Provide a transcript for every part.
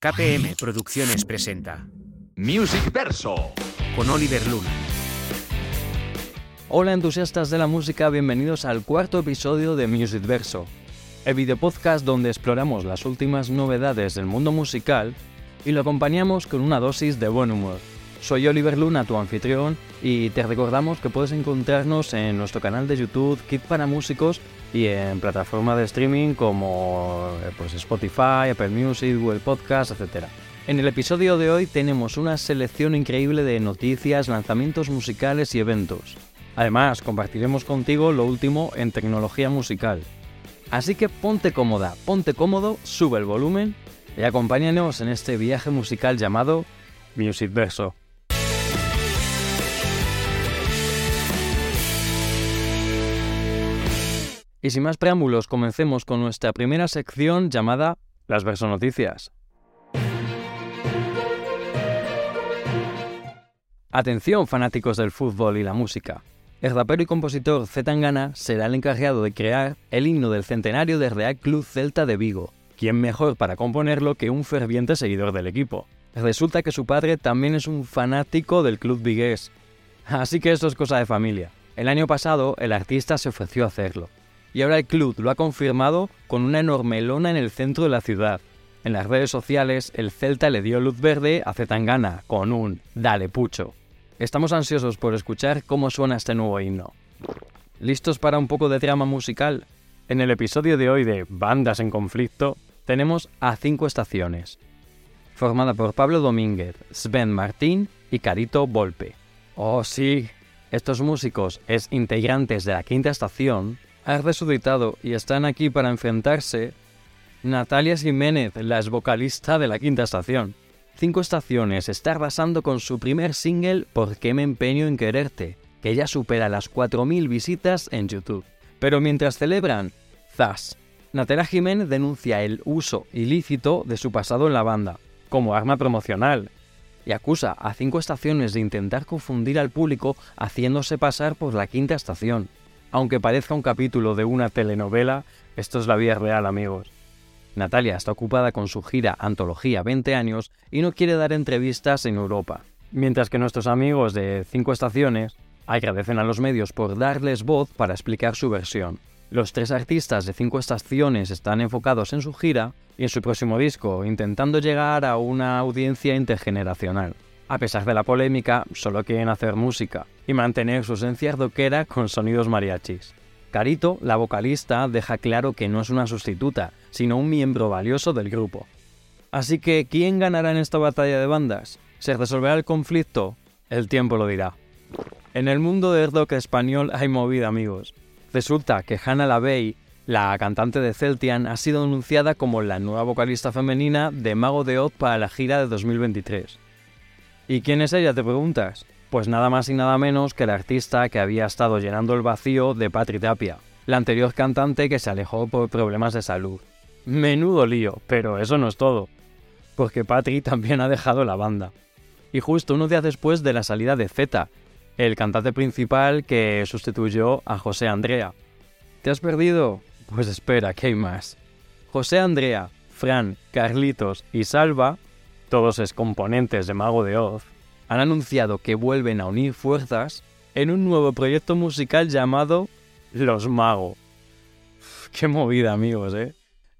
KPM Producciones presenta Music Verso. con Oliver Luna. Hola entusiastas de la música, bienvenidos al cuarto episodio de Music Verso, el videopodcast donde exploramos las últimas novedades del mundo musical y lo acompañamos con una dosis de buen humor. Soy Oliver Luna, tu anfitrión, y te recordamos que puedes encontrarnos en nuestro canal de YouTube Kit para Músicos y en plataformas de streaming como eh, pues, Spotify, Apple Music, Google Podcast, etc. En el episodio de hoy tenemos una selección increíble de noticias, lanzamientos musicales y eventos. Además, compartiremos contigo lo último en tecnología musical. Así que ponte cómoda, ponte cómodo, sube el volumen y acompáñanos en este viaje musical llamado Music Verso. Y sin más preámbulos, comencemos con nuestra primera sección llamada Las Verso Noticias. Atención, fanáticos del fútbol y la música. El rapero y compositor Z Tangana será el encargado de crear el himno del centenario del Real Club Celta de Vigo. ¿Quién mejor para componerlo que un ferviente seguidor del equipo? Resulta que su padre también es un fanático del club vigués. Así que esto es cosa de familia. El año pasado el artista se ofreció a hacerlo. Y ahora el club lo ha confirmado con una enorme lona en el centro de la ciudad. En las redes sociales, el Celta le dio luz verde a Zetangana con un Dale Pucho. Estamos ansiosos por escuchar cómo suena este nuevo himno. ¿Listos para un poco de trama musical? En el episodio de hoy de Bandas en Conflicto, tenemos a cinco estaciones, formada por Pablo Domínguez, Sven Martín y Carito Volpe. Oh sí, estos músicos, es integrantes de la quinta estación, han resucitado y están aquí para enfrentarse Natalia Jiménez, la ex vocalista de la quinta estación. Cinco estaciones está arrasando con su primer single ¿Por qué me empeño en quererte? que ya supera las 4.000 visitas en YouTube. Pero mientras celebran, Zas. Natalia Jiménez denuncia el uso ilícito de su pasado en la banda, como arma promocional, y acusa a cinco estaciones de intentar confundir al público haciéndose pasar por la quinta estación. Aunque parezca un capítulo de una telenovela, esto es la vida real, amigos. Natalia está ocupada con su gira Antología 20 años y no quiere dar entrevistas en Europa. Mientras que nuestros amigos de Cinco Estaciones agradecen a los medios por darles voz para explicar su versión. Los tres artistas de Cinco Estaciones están enfocados en su gira y en su próximo disco, intentando llegar a una audiencia intergeneracional. A pesar de la polémica, solo quieren hacer música y mantener su esencia rockera con sonidos mariachis. Carito, la vocalista, deja claro que no es una sustituta, sino un miembro valioso del grupo. Así que, ¿quién ganará en esta batalla de bandas? ¿Se resolverá el conflicto? El tiempo lo dirá. En el mundo del rock español hay movida, amigos. Resulta que Hannah LaVey, la cantante de Celtian, ha sido anunciada como la nueva vocalista femenina de Mago de Oz para la gira de 2023. ¿Y quién es ella, te preguntas? Pues nada más y nada menos que la artista que había estado llenando el vacío de Patri Tapia, la anterior cantante que se alejó por problemas de salud. Menudo lío, pero eso no es todo, porque Patri también ha dejado la banda. Y justo unos días después de la salida de Z, el cantante principal que sustituyó a José Andrea. ¿Te has perdido? Pues espera, que hay más. José Andrea, Fran, Carlitos y Salva, todos excomponentes de Mago de Oz, han anunciado que vuelven a unir fuerzas en un nuevo proyecto musical llamado Los Mago. Uf, Qué movida, amigos, ¿eh?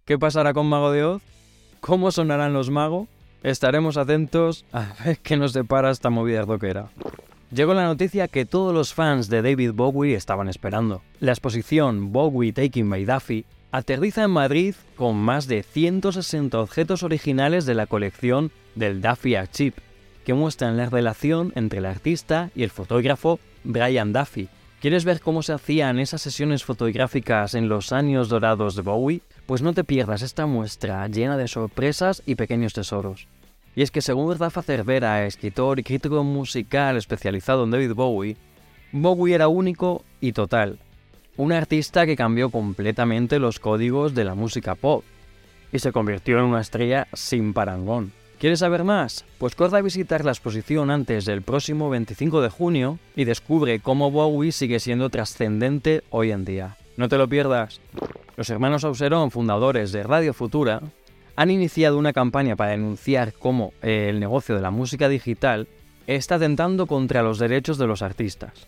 ¿Qué pasará con Mago de Oz? ¿Cómo sonarán los Mago? Estaremos atentos a ver qué nos depara esta movida rockera. Llegó la noticia que todos los fans de David Bowie estaban esperando. La exposición Bowie Taking by Duffy aterriza en Madrid con más de 160 objetos originales de la colección del Duffy Archive, que muestran la relación entre el artista y el fotógrafo Brian Duffy. ¿Quieres ver cómo se hacían esas sesiones fotográficas en los años dorados de Bowie? Pues no te pierdas esta muestra llena de sorpresas y pequeños tesoros. Y es que según Rafa Cervera, escritor y crítico musical especializado en David Bowie, Bowie era único y total. Un artista que cambió completamente los códigos de la música pop y se convirtió en una estrella sin parangón. ¿Quieres saber más? Pues corre a visitar la exposición antes del próximo 25 de junio y descubre cómo Bowie sigue siendo trascendente hoy en día. No te lo pierdas. Los hermanos Auserón, fundadores de Radio Futura, han iniciado una campaña para denunciar cómo el negocio de la música digital está atentando contra los derechos de los artistas.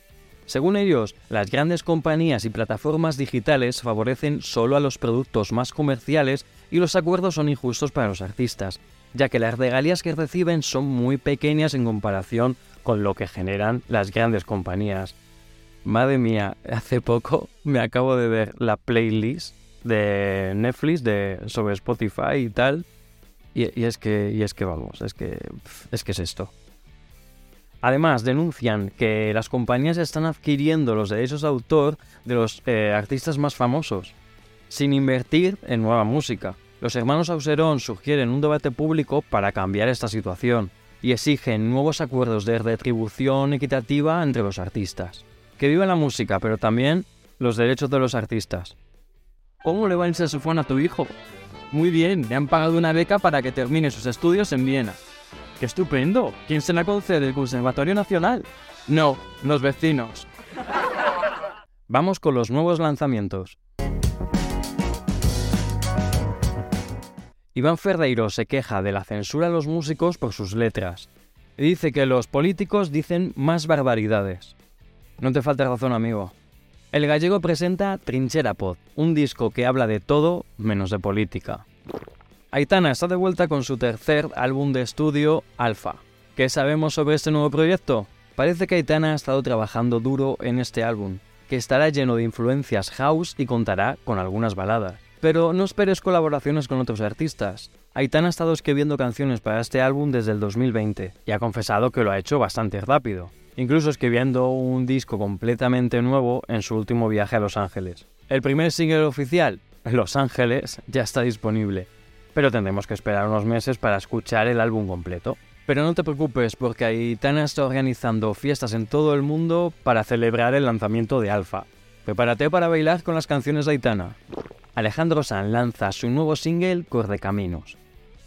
Según ellos, las grandes compañías y plataformas digitales favorecen solo a los productos más comerciales y los acuerdos son injustos para los artistas, ya que las regalías que reciben son muy pequeñas en comparación con lo que generan las grandes compañías. Madre mía, hace poco me acabo de ver la playlist de Netflix de, sobre Spotify y tal. Y, es que, y es que vamos, es que, es que es esto. Además, denuncian que las compañías están adquiriendo los derechos de autor de los eh, artistas más famosos, sin invertir en nueva música. Los hermanos Auserón sugieren un debate público para cambiar esta situación y exigen nuevos acuerdos de retribución equitativa entre los artistas. Que viva la música, pero también los derechos de los artistas. ¿Cómo le va el saxofón a tu hijo? Muy bien, le han pagado una beca para que termine sus estudios en Viena. ¡Qué estupendo! ¿Quién se la concede? ¿El Conservatorio Nacional? No, los vecinos. Vamos con los nuevos lanzamientos. Iván Ferreiro se queja de la censura a los músicos por sus letras. Y dice que los políticos dicen más barbaridades. No te falta razón, amigo. El gallego presenta Trinchera Pod, un disco que habla de todo menos de política. Aitana está de vuelta con su tercer álbum de estudio, Alpha. ¿Qué sabemos sobre este nuevo proyecto? Parece que Aitana ha estado trabajando duro en este álbum, que estará lleno de influencias house y contará con algunas baladas. Pero no esperes colaboraciones con otros artistas. Aitana ha estado escribiendo canciones para este álbum desde el 2020 y ha confesado que lo ha hecho bastante rápido incluso escribiendo un disco completamente nuevo en su último viaje a Los Ángeles. El primer single oficial, Los Ángeles, ya está disponible, pero tendremos que esperar unos meses para escuchar el álbum completo. Pero no te preocupes porque Aitana está organizando fiestas en todo el mundo para celebrar el lanzamiento de Alpha. Prepárate para bailar con las canciones de Aitana. Alejandro San lanza su nuevo single Caminos,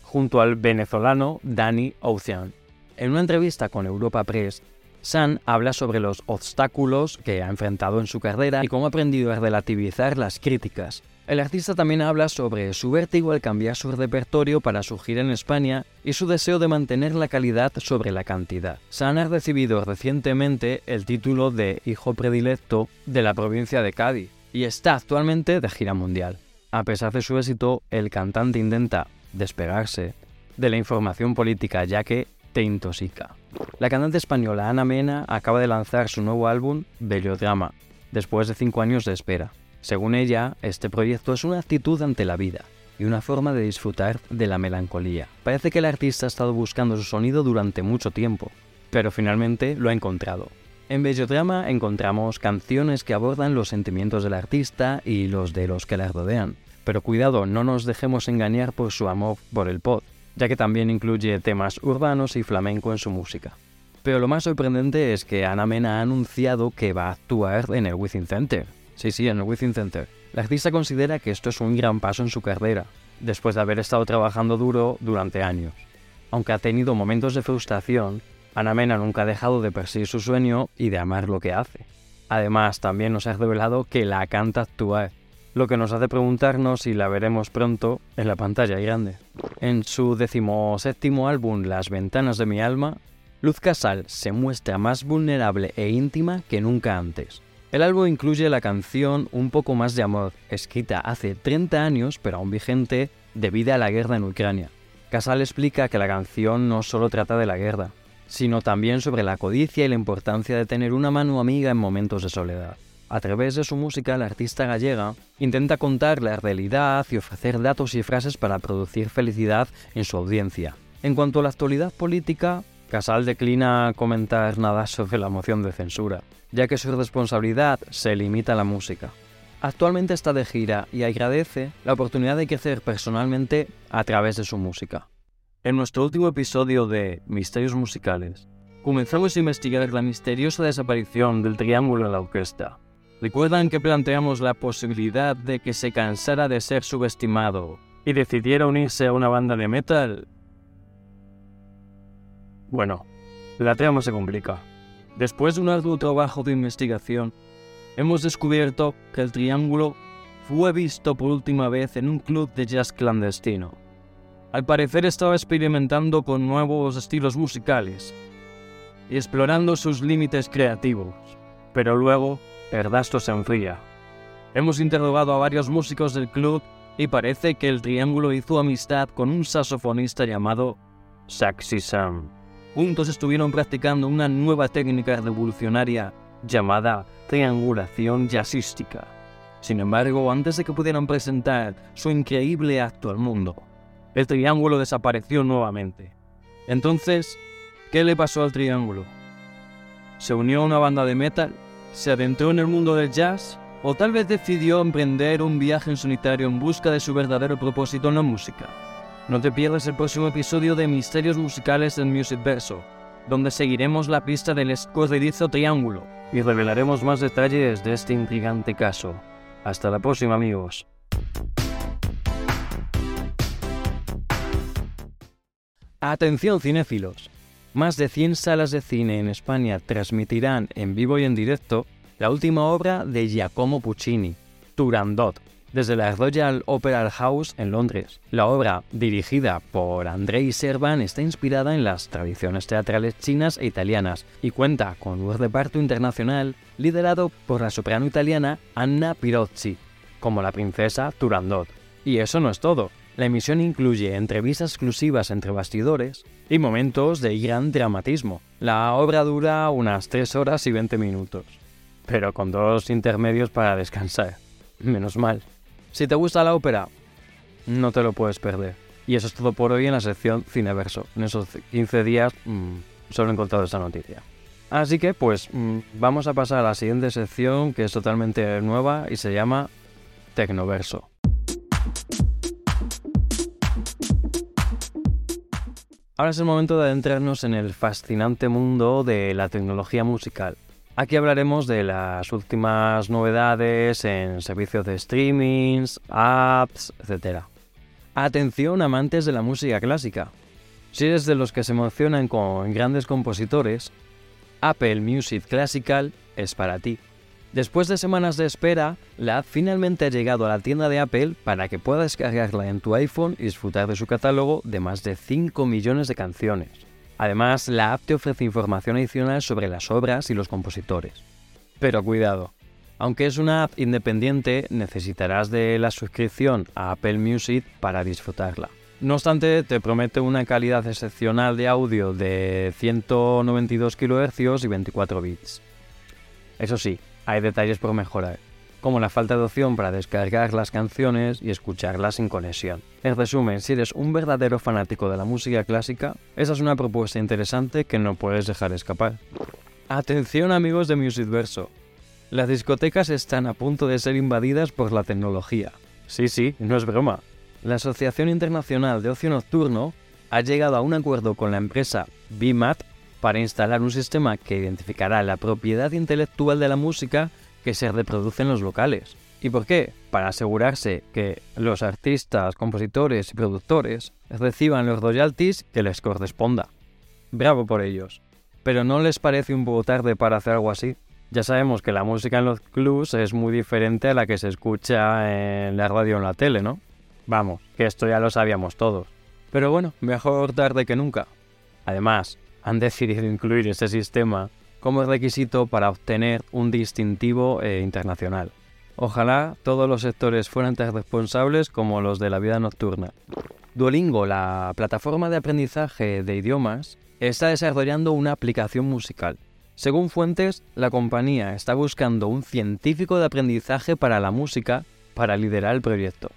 junto al venezolano Danny Ocean. En una entrevista con Europa Press, San habla sobre los obstáculos que ha enfrentado en su carrera y cómo ha aprendido a relativizar las críticas. El artista también habla sobre su vértigo al cambiar su repertorio para surgir en España y su deseo de mantener la calidad sobre la cantidad. San ha recibido recientemente el título de Hijo Predilecto de la provincia de Cádiz y está actualmente de gira mundial. A pesar de su éxito, el cantante intenta despegarse de la información política ya que te intoxica. La cantante española Ana Mena acaba de lanzar su nuevo álbum Bellodrama, después de cinco años de espera. Según ella, este proyecto es una actitud ante la vida y una forma de disfrutar de la melancolía. Parece que el artista ha estado buscando su sonido durante mucho tiempo, pero finalmente lo ha encontrado. En Bellodrama encontramos canciones que abordan los sentimientos del artista y los de los que la rodean. Pero cuidado, no nos dejemos engañar por su amor por el pop ya que también incluye temas urbanos y flamenco en su música. Pero lo más sorprendente es que Ana Mena ha anunciado que va a actuar en el Within Center. Sí, sí, en el Within Center. La artista considera que esto es un gran paso en su carrera, después de haber estado trabajando duro durante años. Aunque ha tenido momentos de frustración, Ana Mena nunca ha dejado de perseguir su sueño y de amar lo que hace. Además, también nos ha revelado que la canta actuar, lo que nos hace preguntarnos si la veremos pronto en la pantalla grande. En su decimoséptimo álbum Las ventanas de mi alma, Luz Casal se muestra más vulnerable e íntima que nunca antes. El álbum incluye la canción Un poco más de amor, escrita hace 30 años pero aún vigente debido a la guerra en Ucrania. Casal explica que la canción no solo trata de la guerra, sino también sobre la codicia y la importancia de tener una mano amiga en momentos de soledad. A través de su música, la artista gallega intenta contar la realidad y ofrecer datos y frases para producir felicidad en su audiencia. En cuanto a la actualidad política, Casal declina comentar nada sobre la moción de censura, ya que su responsabilidad se limita a la música. Actualmente está de gira y agradece la oportunidad de crecer personalmente a través de su música. En nuestro último episodio de Misterios Musicales, comenzamos a investigar la misteriosa desaparición del triángulo en la orquesta, ¿Recuerdan que planteamos la posibilidad de que se cansara de ser subestimado y decidiera unirse a una banda de metal? Bueno, la trama se complica. Después de un arduo trabajo de investigación, hemos descubierto que el triángulo fue visto por última vez en un club de jazz clandestino. Al parecer estaba experimentando con nuevos estilos musicales y explorando sus límites creativos. Pero luego, Erdasto se enfría. Hemos interrogado a varios músicos del club y parece que el triángulo hizo amistad con un saxofonista llamado Saxy Sam. Juntos estuvieron practicando una nueva técnica revolucionaria llamada triangulación jazzística. Sin embargo, antes de que pudieran presentar su increíble acto al mundo, el triángulo desapareció nuevamente. Entonces, ¿qué le pasó al triángulo? ¿Se unió a una banda de metal? ¿Se adentró en el mundo del jazz? ¿O tal vez decidió emprender un viaje en solitario en busca de su verdadero propósito en la música? No te pierdas el próximo episodio de Misterios Musicales del Music Verso, donde seguiremos la pista del escurridizo triángulo y revelaremos más detalles de este intrigante caso. Hasta la próxima amigos. Atención cinéfilos. Más de 100 salas de cine en España transmitirán en vivo y en directo la última obra de Giacomo Puccini, Turandot, desde la Royal Opera House en Londres. La obra, dirigida por Andrei Servan, está inspirada en las tradiciones teatrales chinas e italianas y cuenta con un reparto internacional liderado por la soprano italiana Anna Pirozzi, como la princesa Turandot. Y eso no es todo. La emisión incluye entrevistas exclusivas entre bastidores y momentos de gran dramatismo. La obra dura unas 3 horas y 20 minutos, pero con dos intermedios para descansar. Menos mal. Si te gusta la ópera, no te lo puedes perder. Y eso es todo por hoy en la sección Cineverso. En esos 15 días mmm, solo he encontrado esta noticia. Así que pues mmm, vamos a pasar a la siguiente sección que es totalmente nueva y se llama Tecnoverso. Ahora es el momento de adentrarnos en el fascinante mundo de la tecnología musical. Aquí hablaremos de las últimas novedades en servicios de streamings, apps, etc. Atención amantes de la música clásica. Si eres de los que se emocionan con grandes compositores, Apple Music Classical es para ti. Después de semanas de espera, la app finalmente ha llegado a la tienda de Apple para que puedas descargarla en tu iPhone y disfrutar de su catálogo de más de 5 millones de canciones. Además, la app te ofrece información adicional sobre las obras y los compositores. Pero cuidado, aunque es una app independiente, necesitarás de la suscripción a Apple Music para disfrutarla. No obstante, te promete una calidad excepcional de audio de 192 kHz y 24 bits. Eso sí, hay detalles por mejorar, como la falta de opción para descargar las canciones y escucharlas sin conexión. En resumen, si eres un verdadero fanático de la música clásica, esa es una propuesta interesante que no puedes dejar escapar. Atención amigos de Music Verso. Las discotecas están a punto de ser invadidas por la tecnología. Sí, sí, no es broma. La Asociación Internacional de Ocio Nocturno ha llegado a un acuerdo con la empresa BMAT para instalar un sistema que identificará la propiedad intelectual de la música que se reproduce en los locales. ¿Y por qué? Para asegurarse que los artistas, compositores y productores reciban los royalties que les corresponda. Bravo por ellos. Pero ¿no les parece un poco tarde para hacer algo así? Ya sabemos que la música en los clubs es muy diferente a la que se escucha en la radio o en la tele, ¿no? Vamos, que esto ya lo sabíamos todos. Pero bueno, mejor tarde que nunca. Además, han decidido incluir ese sistema como requisito para obtener un distintivo eh, internacional. Ojalá todos los sectores fueran tan responsables como los de la vida nocturna. Duolingo, la plataforma de aprendizaje de idiomas, está desarrollando una aplicación musical. Según fuentes, la compañía está buscando un científico de aprendizaje para la música para liderar el proyecto.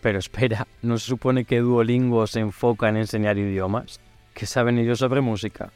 Pero espera, ¿no se supone que Duolingo se enfoca en enseñar idiomas? ¿Qué saben ellos sobre música?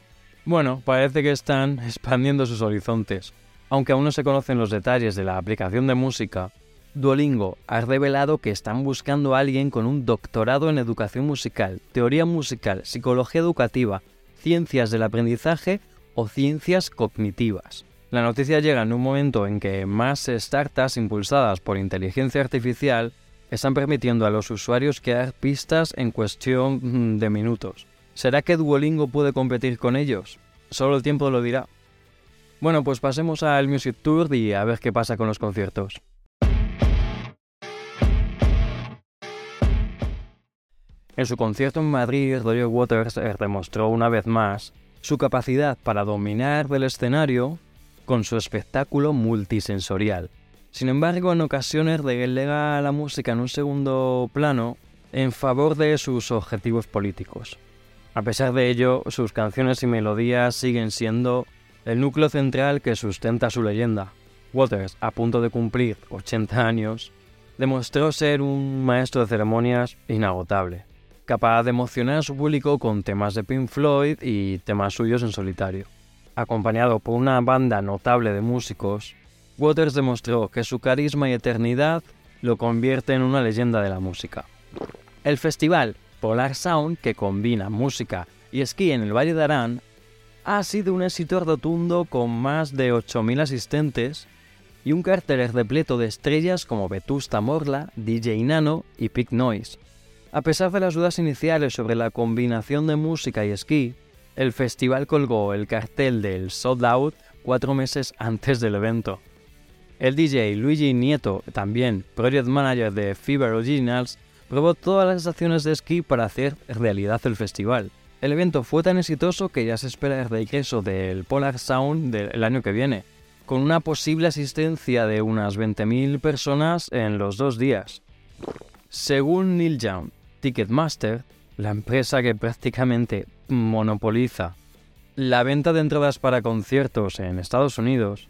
Bueno, parece que están expandiendo sus horizontes. Aunque aún no se conocen los detalles de la aplicación de música, Duolingo ha revelado que están buscando a alguien con un doctorado en educación musical, teoría musical, psicología educativa, ciencias del aprendizaje o ciencias cognitivas. La noticia llega en un momento en que más startups impulsadas por inteligencia artificial están permitiendo a los usuarios crear pistas en cuestión mm, de minutos. ¿Será que Duolingo puede competir con ellos? Solo el tiempo lo dirá. Bueno, pues pasemos al Music Tour y a ver qué pasa con los conciertos. En su concierto en Madrid, Roger Waters demostró una vez más su capacidad para dominar del escenario con su espectáculo multisensorial. Sin embargo, en ocasiones relega la música en un segundo plano en favor de sus objetivos políticos. A pesar de ello, sus canciones y melodías siguen siendo el núcleo central que sustenta su leyenda. Waters, a punto de cumplir 80 años, demostró ser un maestro de ceremonias inagotable, capaz de emocionar a su público con temas de Pink Floyd y temas suyos en solitario. Acompañado por una banda notable de músicos, Waters demostró que su carisma y eternidad lo convierte en una leyenda de la música. El festival Polar Sound, que combina música y esquí en el Valle de Arán, ha sido un éxito rotundo con más de 8.000 asistentes y un cartel repleto de estrellas como Vetusta Morla, DJ Nano y Pick Noise. A pesar de las dudas iniciales sobre la combinación de música y esquí, el festival colgó el cartel del Sold Out cuatro meses antes del evento. El DJ Luigi Nieto, también project manager de Fever Originals, probó todas las estaciones de esquí para hacer realidad el festival. El evento fue tan exitoso que ya se espera el regreso del Polar Sound del año que viene, con una posible asistencia de unas 20.000 personas en los dos días. Según Neil Young, Ticketmaster, la empresa que prácticamente monopoliza la venta de entradas para conciertos en Estados Unidos,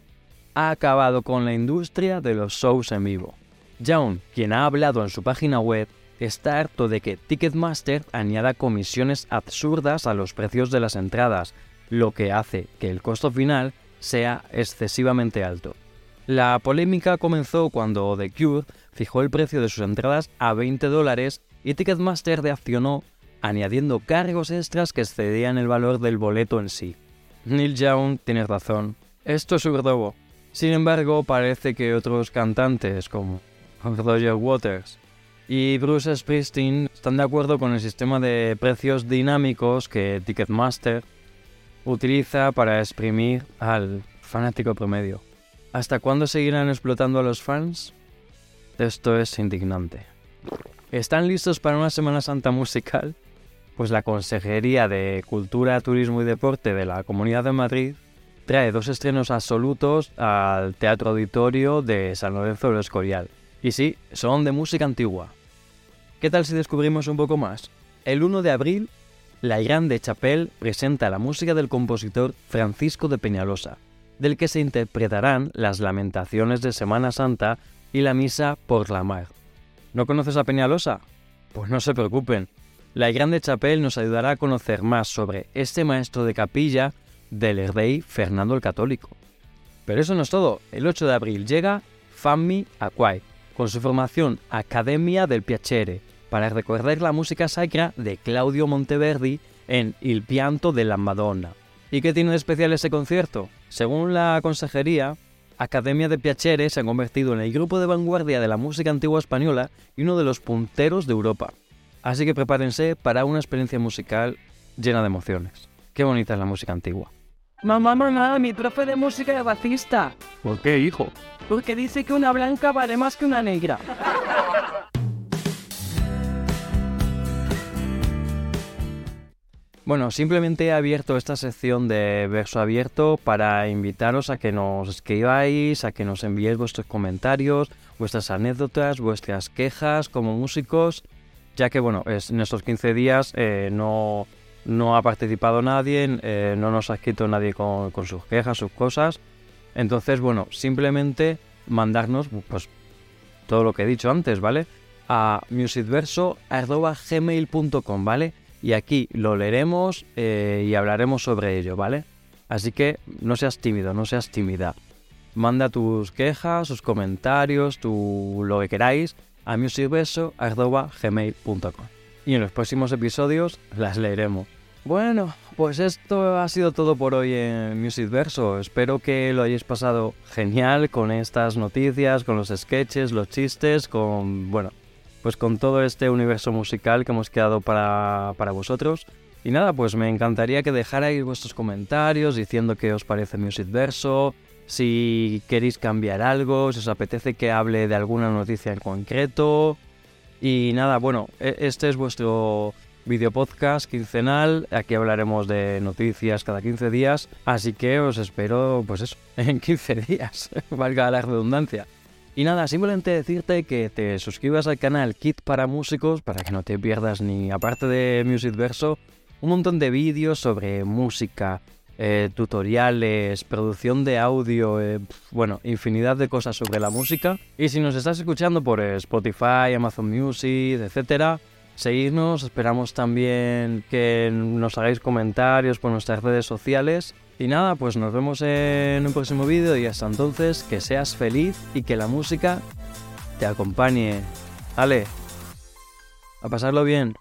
ha acabado con la industria de los shows en vivo. Young, quien ha hablado en su página web, está harto de que Ticketmaster añada comisiones absurdas a los precios de las entradas, lo que hace que el costo final sea excesivamente alto. La polémica comenzó cuando The Cure fijó el precio de sus entradas a 20 dólares y Ticketmaster reaccionó añadiendo cargos extras que excedían el valor del boleto en sí. Neil Young tiene razón, esto es robo. Sin embargo, parece que otros cantantes como Roger Waters y Bruce Springsteen están de acuerdo con el sistema de precios dinámicos que Ticketmaster utiliza para exprimir al fanático promedio. ¿Hasta cuándo seguirán explotando a los fans? Esto es indignante. ¿Están listos para una Semana Santa musical? Pues la Consejería de Cultura, Turismo y Deporte de la Comunidad de Madrid trae dos estrenos absolutos al Teatro Auditorio de San Lorenzo del Escorial. Y sí, son de música antigua. ¿Qué tal si descubrimos un poco más? El 1 de abril la Grande Chapelle presenta la música del compositor Francisco de Peñalosa, del que se interpretarán las lamentaciones de Semana Santa y la misa por la mar. ¿No conoces a Peñalosa? Pues no se preocupen. La Grande Chapelle nos ayudará a conocer más sobre este maestro de capilla del rey Fernando el Católico. Pero eso no es todo. El 8 de abril llega Fammi Aquai, con su formación Academia del Piacere, para recordar la música sacra de Claudio Monteverdi en Il pianto della Madonna. ¿Y qué tiene de especial ese concierto? Según la consejería, Academia de Piacere se ha convertido en el grupo de vanguardia de la música antigua española y uno de los punteros de Europa. Así que prepárense para una experiencia musical llena de emociones. Qué bonita es la música antigua. Mamá, mamá, mi profe de música es racista. ¿Por qué, hijo? Porque dice que una blanca vale más que una negra. Bueno, simplemente he abierto esta sección de verso abierto para invitaros a que nos escribáis, a que nos enviéis vuestros comentarios, vuestras anécdotas, vuestras quejas como músicos, ya que bueno, es, en estos 15 días eh, no, no ha participado nadie, eh, no nos ha escrito nadie con, con, sus quejas, sus cosas. Entonces, bueno, simplemente mandarnos pues todo lo que he dicho antes, ¿vale? A musicverso.gmail.com, ¿vale? Y aquí lo leeremos eh, y hablaremos sobre ello, ¿vale? Así que no seas tímido, no seas tímida. Manda tus quejas, sus comentarios, tu, lo que queráis a musicverso.gmail.com y en los próximos episodios las leeremos. Bueno, pues esto ha sido todo por hoy en Musicverso. Espero que lo hayáis pasado genial con estas noticias, con los sketches, los chistes, con, bueno, pues con todo este universo musical que hemos quedado para, para vosotros. Y nada, pues me encantaría que dejarais vuestros comentarios diciendo qué os parece Music Verso, si queréis cambiar algo, si os apetece que hable de alguna noticia en concreto. Y nada, bueno, e, este es vuestro Video podcast quincenal, aquí hablaremos de noticias cada 15 días, así que os espero, pues eso, en 15 días, valga la redundancia. Y nada, simplemente decirte que te suscribas al canal Kit para Músicos para que no te pierdas ni, aparte de Music Verso, un montón de vídeos sobre música, eh, tutoriales, producción de audio, eh, bueno, infinidad de cosas sobre la música. Y si nos estás escuchando por Spotify, Amazon Music, etcétera, seguidnos. Esperamos también que nos hagáis comentarios por nuestras redes sociales. Y nada, pues nos vemos en un próximo vídeo y hasta entonces que seas feliz y que la música te acompañe. Ale, a pasarlo bien.